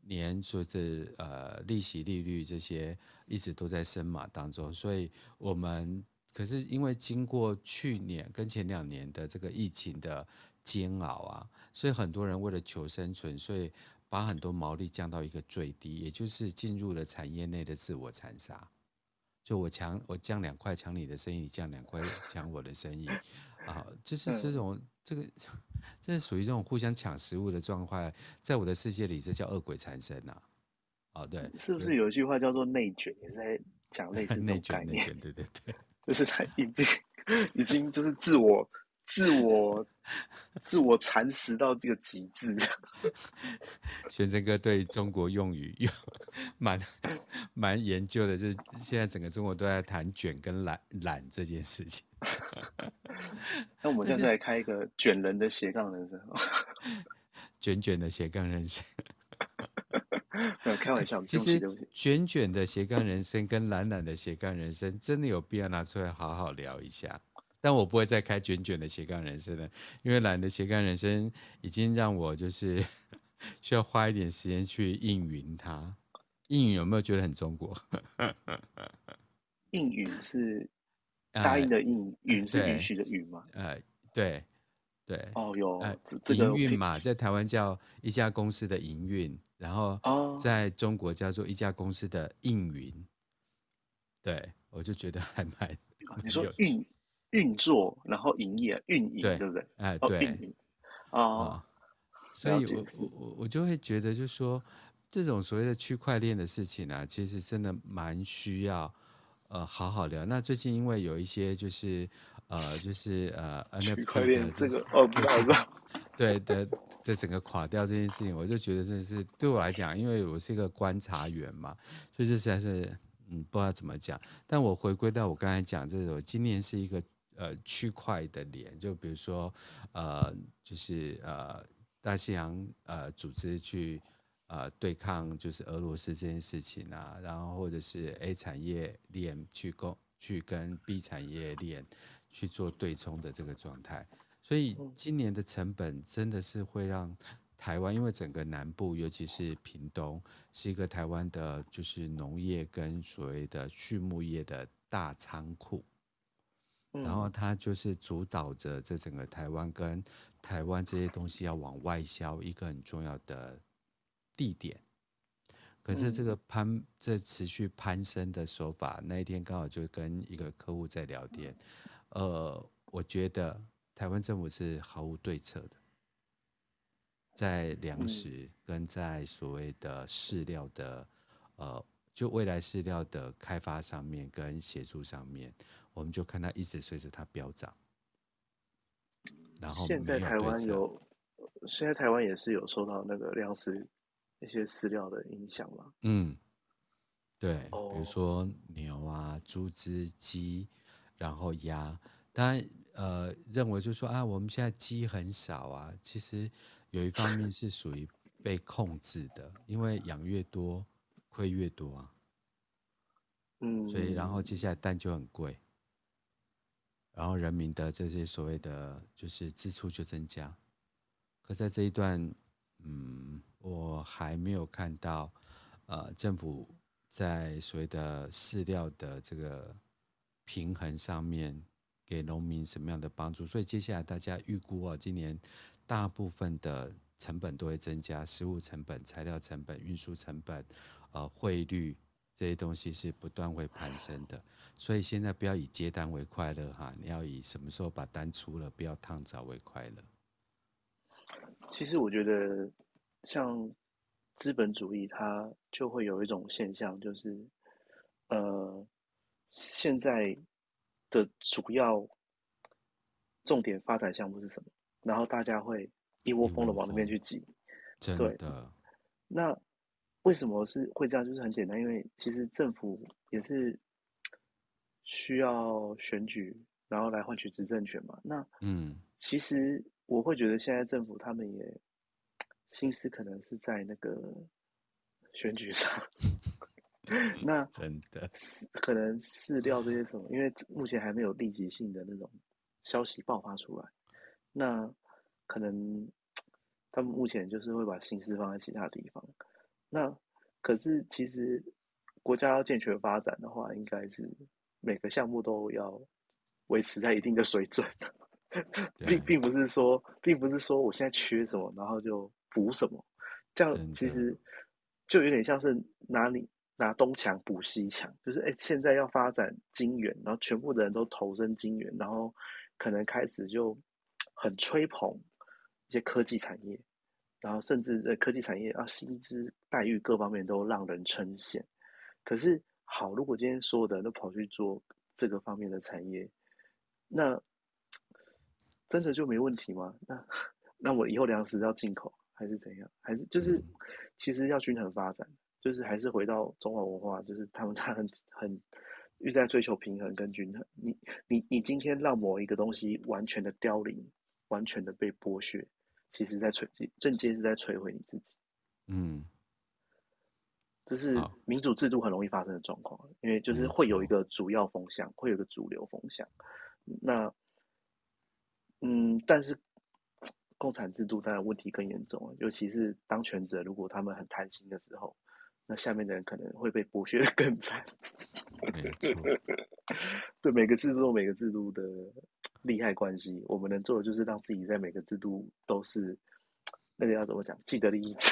年就是呃利息利率这些一直都在升码当中，所以我们可是因为经过去年跟前两年的这个疫情的。煎熬啊，所以很多人为了求生存，所以把很多毛利降到一个最低，也就是进入了产业内的自我残杀。就我抢我降两块抢你的生意，你降两块抢我的生意，啊，就是这种、嗯、这个，这是属于这种互相抢食物的状况，在我的世界里，这叫恶鬼缠身呐。啊，对，
是不是有一句话叫做内卷，也在讲类似内卷，内卷，
对对对，
就是他已经已经就是自我。自我自我蚕食到这个极致。
玄真哥对中国用语有蛮蛮研究的，就是现在整个中国都在谈卷跟懒懒这件事情。
那我们现在来开一个卷人的斜杠人生，
卷卷的斜杠人生。
没有开玩笑，
其实卷卷的斜杠人生跟懒懒的斜杠人生，真的有必要拿出来好好聊一下。但我不会再开卷卷的斜杠人生了，因为懒的斜杠人生已经让我就是 需要花一点时间去应允它。应允有没有觉得很中国？
应允是答应的应，允、呃、是允许的允吗？
呃，对，对。
哦，有。
呃，营运嘛，在台湾叫一家公司的营运，然后在中国叫做一家公司的应允。对，我就觉得还蛮。
你说运。运作，然后营业、运营，对，对不对？
哎，对，
哦，哦，
所以我我我我就会觉得，就是说这种所谓的区块链的事情呢、啊，其实真的蛮需要呃好好聊。那最近因为有一些就是呃就是呃 NFT 的
这个哦，不知道，
对的的整个垮掉这件事情，我就觉得真的是对我来讲，因为我是一个观察员嘛，所以这实在是嗯不知道怎么讲。但我回归到我刚才讲这种，今年是一个。呃区块的连，就比如说呃就是呃大西洋呃组织去呃对抗就是俄罗斯这件事情啊，然后或者是 A 产业链去攻去跟 B 产业链去做对冲的这个状态，所以今年的成本真的是会让。台湾因为整个南部，尤其是屏东，是一个台湾的，就是农业跟所谓的畜牧业的大仓库，然后它就是主导着这整个台湾跟台湾这些东西要往外销一个很重要的地点。可是这个攀这持续攀升的手法，那一天刚好就跟一个客户在聊天，呃，我觉得台湾政府是毫无对策的。在粮食跟在所谓的饲料的，呃，就未来饲料的开发上面跟协助上面，我们就看它一直随着它飙涨。然后
现在台湾有，现在台湾也是有受到那个粮食一些饲料的影响嘛？
嗯，对，比如说牛啊、猪只、鸡，然后鸭，当然呃认为就是说啊，我们现在鸡很少啊，其实。有一方面是属于被控制的，因为养越多亏越多啊，嗯，所以然后接下来蛋就很贵，然后人民的这些所谓的就是支出就增加，可在这一段，嗯，我还没有看到，呃，政府在所谓的饲料的这个平衡上面给农民什么样的帮助，所以接下来大家预估啊，今年。大部分的成本都会增加，食物成本、材料成本、运输成本，呃，汇率这些东西是不断会攀升的。所以现在不要以接单为快乐哈，你要以什么时候把单出了，不要烫早为快乐。
其实我觉得，像资本主义，它就会有一种现象，就是呃，现在的主要重点发展项目是什么？然后大家会一窝蜂的往那边去挤，
真的。对，
那为什么是会这样？就是很简单，因为其实政府也是需要选举，然后来换取执政权嘛。那嗯，其实我会觉得现在政府他们也心思可能是在那个选举上。那
真的
可能饲料这些什么，因为目前还没有立即性的那种消息爆发出来。那可能他们目前就是会把心思放在其他地方。那可是其实国家要健全发展的话，应该是每个项目都要维持在一定的水准，并并不是说，并不是说我现在缺什么，然后就补什么。这样其实就有点像是拿你拿东墙补西墙，就是哎，现在要发展金元，然后全部的人都投身金元，然后可能开始就。很吹捧一些科技产业，然后甚至在科技产业啊，薪资待遇各方面都让人称羡。可是好，如果今天所有的人都跑去做这个方面的产业，那真的就没问题吗？那那我以后粮食要进口还是怎样？还是就是其实要均衡发展，就是还是回到中华文化，就是他们 他很很一直在追求平衡跟均衡。你你你今天让某一个东西完全的凋零。完全的被剥削，其实在摧，间接是在摧毁你自己。嗯，这是民主制度很容易发生的状况，因为就是会有一个主要风向，会有一个主流风向。那，嗯，但是共产制度当然问题更严重，尤其是当权者如果他们很贪心的时候，那下面的人可能会被剥削的更惨。没错，对每个制度，每个制度的。利害关系，我们能做的就是让自己在每个制度都是那个要怎么讲，既得利益者。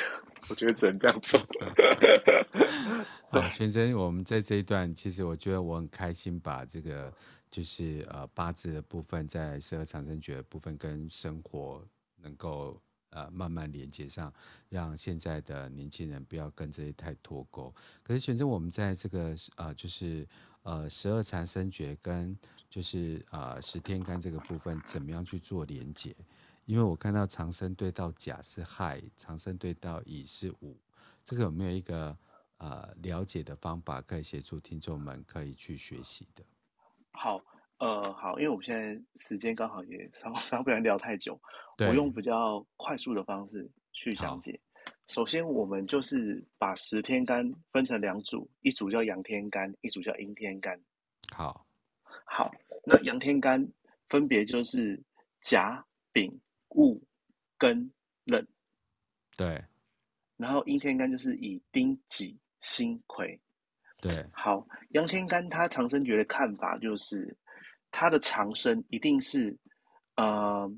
我觉得只能这样做。
好，先生，我们在这一段，其实我觉得我很开心，把这个就是呃八字的部分，在十二长生诀的部分跟生活能够呃慢慢连接上，让现在的年轻人不要跟这些太脱钩。可是，先生，我们在这个呃就是。呃，十二长生诀跟就是呃十天干这个部分怎么样去做连接？因为我看到长生对到甲是亥，长生对到乙是午，这个有没有一个呃了解的方法可以协助听众们可以去学习的？
好，呃，好，因为我们现在时间刚好也 稍稍不然聊太久，我用比较快速的方式去讲解。首先，我们就是把十天干分成两组，一组叫阳天干，一组叫阴天干。
好，
好，那阳天干分别就是甲、丙、戊、庚、壬。
对。
然后阴天干就是乙丁、己、辛、癸。
对。好，
阳天干他长生诀的看法就是，他的长生一定是，呃，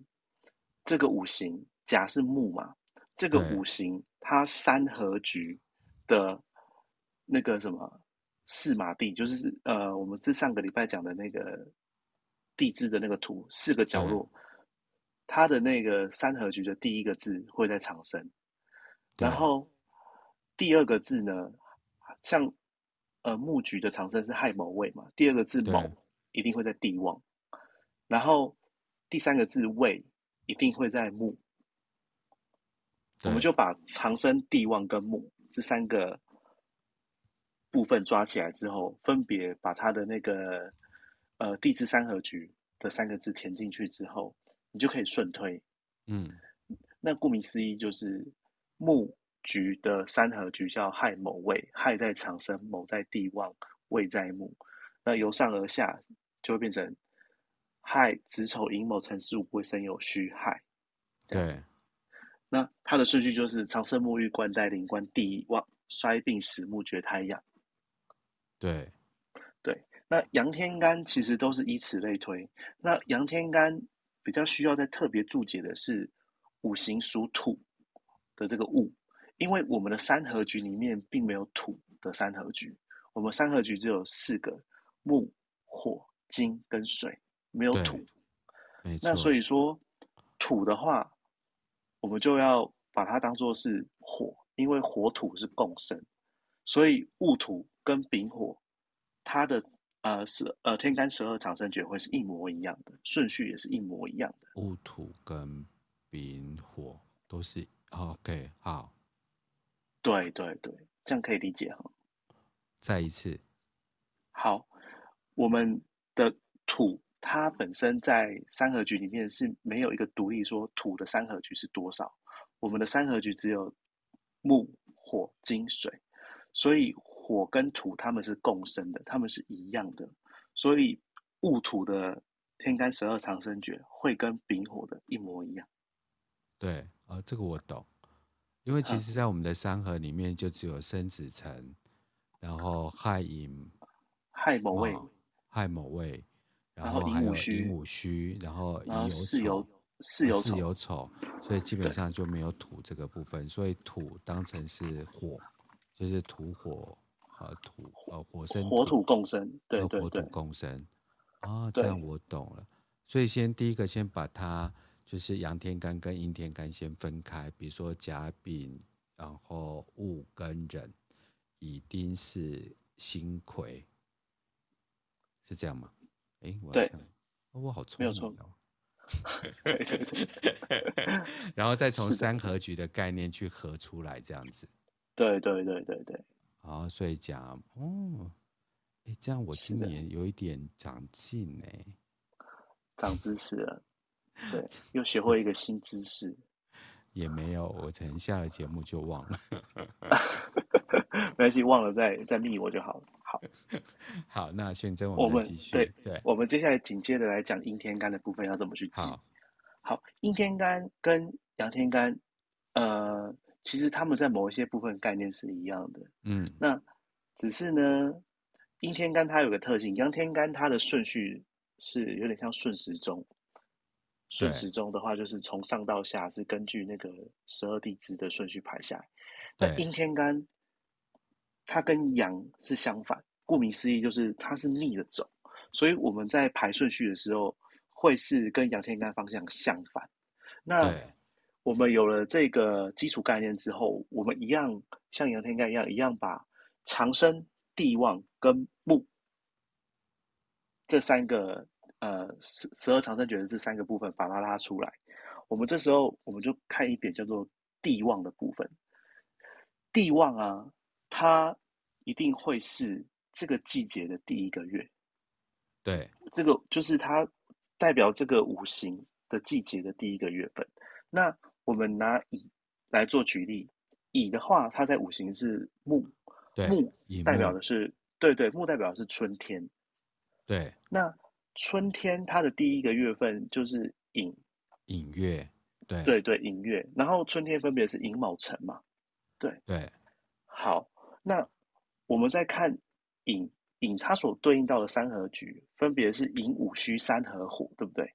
这个五行，甲是木嘛，这个五行。它三合局的那个什么四马地，就是呃，我们这上个礼拜讲的那个地支的那个图，四个角落，它的那个三合局的第一个字会在长生，然后第二个字呢，像呃木局的长生是亥卯未嘛，第二个字卯一定会在地旺，然后第三个字未一定会在木。我们就把长生、地旺跟木这三个部分抓起来之后，分别把它的那个呃地支三合局的三个字填进去之后，你就可以顺推。嗯，那顾名思义就是木局的三合局叫亥卯未，亥在长生，卯在地旺，未在木。那由上而下就会变成亥子丑寅卯辰巳午未申酉戌亥。
对。
那它的顺序就是长生沐浴、冠带临官地旺衰病死木绝胎养。
对，
对。那阳天干其实都是以此类推。那阳天干比较需要再特别注解的是五行属土的这个戊，因为我们的三合局里面并没有土的三合局，我们三合局只有四个木、火、金跟水，没有土。那所以说土的话。我们就要把它当做是火，因为火土是共生，所以戊土跟丙火，它的呃十呃天干十二长生诀会是一模一样的，顺序也是一模一样的。
戊土跟丙火都是 OK，好，
对对对，这样可以理解哈。
再一次，
好，我们的土。它本身在三合局里面是没有一个独立说土的三合局是多少，我们的三合局只有木、火、金、水，所以火跟土它们是共生的，它们是一样的，所以戊土的天干十二长生诀会跟丙火的一模一样。
对，啊、呃，这个我懂，因为其实在我们的三合里面就只有生子辰，然后亥寅、
亥卯未、
亥卯未。然后还有寅午戌，然后
然后巳
酉
巳酉
巳酉丑，所以基本上就没有土这个部分，所以土当成是火，就是土火和土呃火生
火土共生，对对对，
火土共生啊，这样我懂了。所以先第一个先把它就是阳天干跟阴天干先分开，比如说甲丙，然后戊跟壬，乙丁是辛癸，是这样吗？哎，我
对，
哦、我好聪明哦。
没有错。
然后再从三合局的概念去合出来，这样子。
对对对对对。
好，所以讲，哦，哎，这样我今年有一点长进呢，
长知识了。对，又学会一个新知识。
也没有，我可能下了节目就忘了。
没关系，忘了再再密我就好了。好，
好，那现在我们继续。
对
对，
我们接下来紧接着来讲阴天干的部分要怎么去记。好，好，阴天干跟阳天干，呃，其实他们在某一些部分概念是一样的。嗯，那只是呢，阴天干它有个特性，阳天干它的顺序是有点像顺时钟。顺时钟的话，就是从上到下是根据那个十二地支的顺序排下来。那阴天干，它跟阳是相反，顾名思义就是它是逆着走，所以我们在排顺序的时候，会是跟阳天干方向相反。那我们有了这个基础概念之后，我们一样像阳天干一样，一样把长生、地旺跟木这三个。呃，十十二长生诀的这三个部分，把它拉出来。我们这时候，我们就看一点叫做地旺的部分。地旺啊，它一定会是这个季节的第一个月。
对，
这个就是它代表这个五行的季节的第一个月份。那我们拿乙来做举例，乙的话，它在五行是木，
对，
木代表的是，对对，木代表的是春天。
对，
那春天它的第一个月份就是寅，
寅月，对
对对，寅月。然后春天分别是寅卯辰嘛，对
对。
好，那我们在看寅，寅它所对应到的三合局分别是寅午戌三合火，对不对？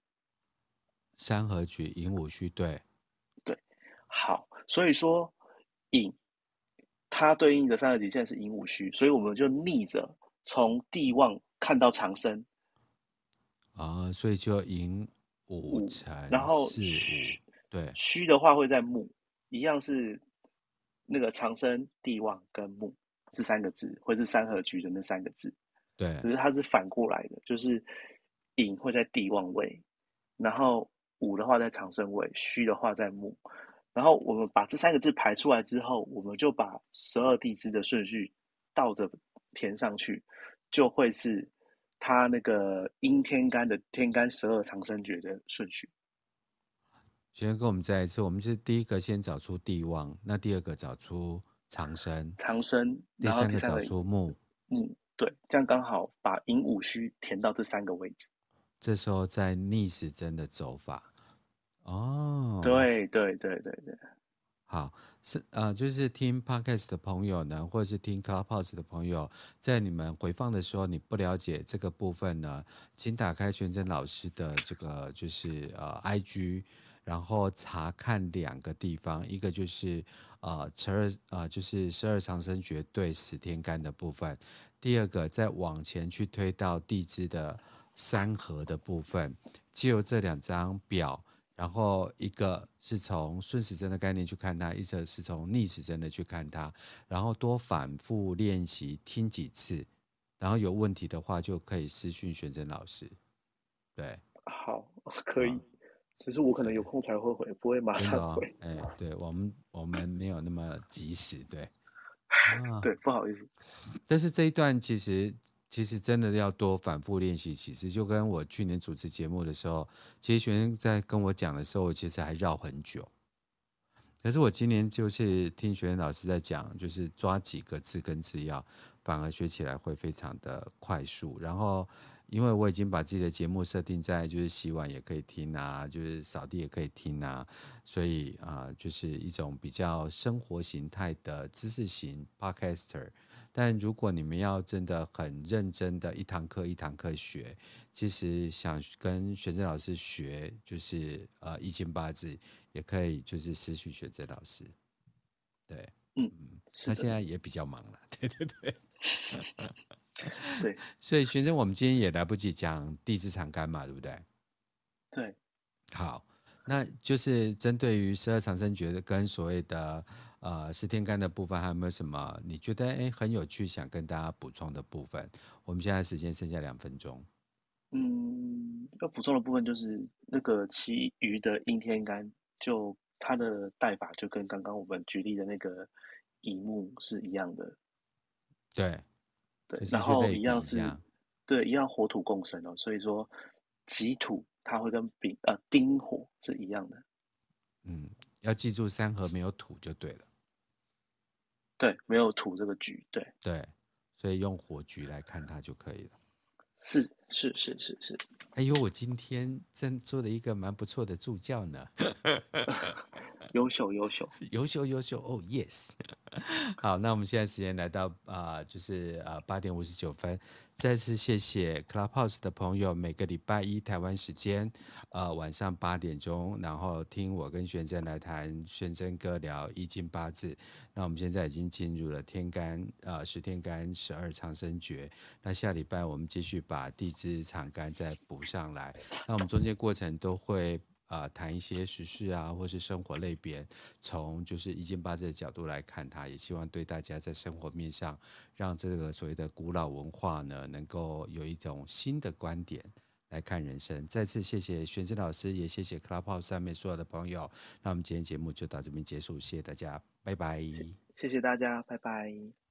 三合局寅午戌，对
对。好，所以说寅它对应的三合局现在是寅午戌，所以我们就逆着从地旺看到长生
啊，所以就寅午辰，
然后
巳午，对，
戌的话会在木，一样是那个长生、地旺跟木这三个字，或是三合局的那三个字，
对，
可是它是反过来的，就是寅会在地旺位，然后。午的话在长生位，戌的话在木，然后我们把这三个字排出来之后，我们就把十二地支的顺序倒着填上去，就会是它那个阴天干的天干十二长生诀的顺序。
先跟我们再一次，我们是第一个先找出地旺，那第二个找出长生，
长生，
第三个找出木，
嗯，对，这样刚好把寅午戌填到这三个位置。
这时候在逆时针的走法，哦，
对对对对对，
好是呃，就是听 Podcast 的朋友呢，或者是听 Clubhouse 的朋友，在你们回放的时候，你不了解这个部分呢，请打开玄真老师的这个就是呃 IG，然后查看两个地方，一个就是呃十二啊就是十二长生诀对十天干的部分，第二个再往前去推到地支的。三合的部分，借由这两张表，然后一个是从顺时针的概念去看它，一个是从逆时针的去看它，然后多反复练习听几次，然后有问题的话就可以私讯玄真老师。对，
好，可以，只是我可能有空才会回，不会马上回。
哎，对我们我们没有那么及时，对，
啊、对，不好意思。
但是这一段其实。其实真的要多反复练习。其实就跟我去年主持节目的时候，其实学生在跟我讲的时候，其实还绕很久。可是我今年就是听学生老师在讲，就是抓几个字根字要，反而学起来会非常的快速。然后。因为我已经把自己的节目设定在就是洗碗也可以听啊，就是扫地也可以听啊，所以啊，就是一种比较生活形态的知识型 podcaster。但如果你们要真的很认真的一堂课一堂课学，其实想跟玄真老师学，就是呃易经八字，也可以就是私讯玄真老师。对，
嗯，
他现在也比较忙了，对对对。
对，
所以学生，我们今天也来不及讲地支长干嘛，对不对？
对，
好，那就是针对于十二长生诀的跟所谓的呃十天干的部分，还有没有什么你觉得哎很有趣，想跟大家补充的部分？我们现在时间剩下两分钟。
嗯，要补充的部分就是那个其余的阴天干，就它的带法就跟刚刚我们举例的那个乙木是一样的。
对。
对，然后一样是，对，一样火土共生哦，所以说己土它会跟丙呃丁火是一样的。
嗯，要记住三合没有土就对了。
对，没有土这个局，对
对，所以用火局来看它就可以了。
是是是是是。
哎呦，我今天真做了一个蛮不错的助教呢。
优秀优秀
优秀优秀哦，yes。好，那我们现在时间来到啊、呃，就是啊八点五十九分。再次谢谢 Clubhouse 的朋友，每个礼拜一台湾时间呃晚上八点钟，然后听我跟玄真来谈玄真哥聊易经八字。那我们现在已经进入了天干呃十天干十二长生诀。那下礼拜我们继续把地支长干再补上来。那我们中间过程都会。啊、呃，谈一些时事啊，或是生活类别，从就是易经八字的角度来看它，也希望对大家在生活面上，让这个所谓的古老文化呢，能够有一种新的观点来看人生。再次谢谢玄真老师，也谢谢 Clubhouse 上面所有的朋友。那我们今天节目就到这边结束，谢谢大家，拜拜。
谢谢大家，拜拜。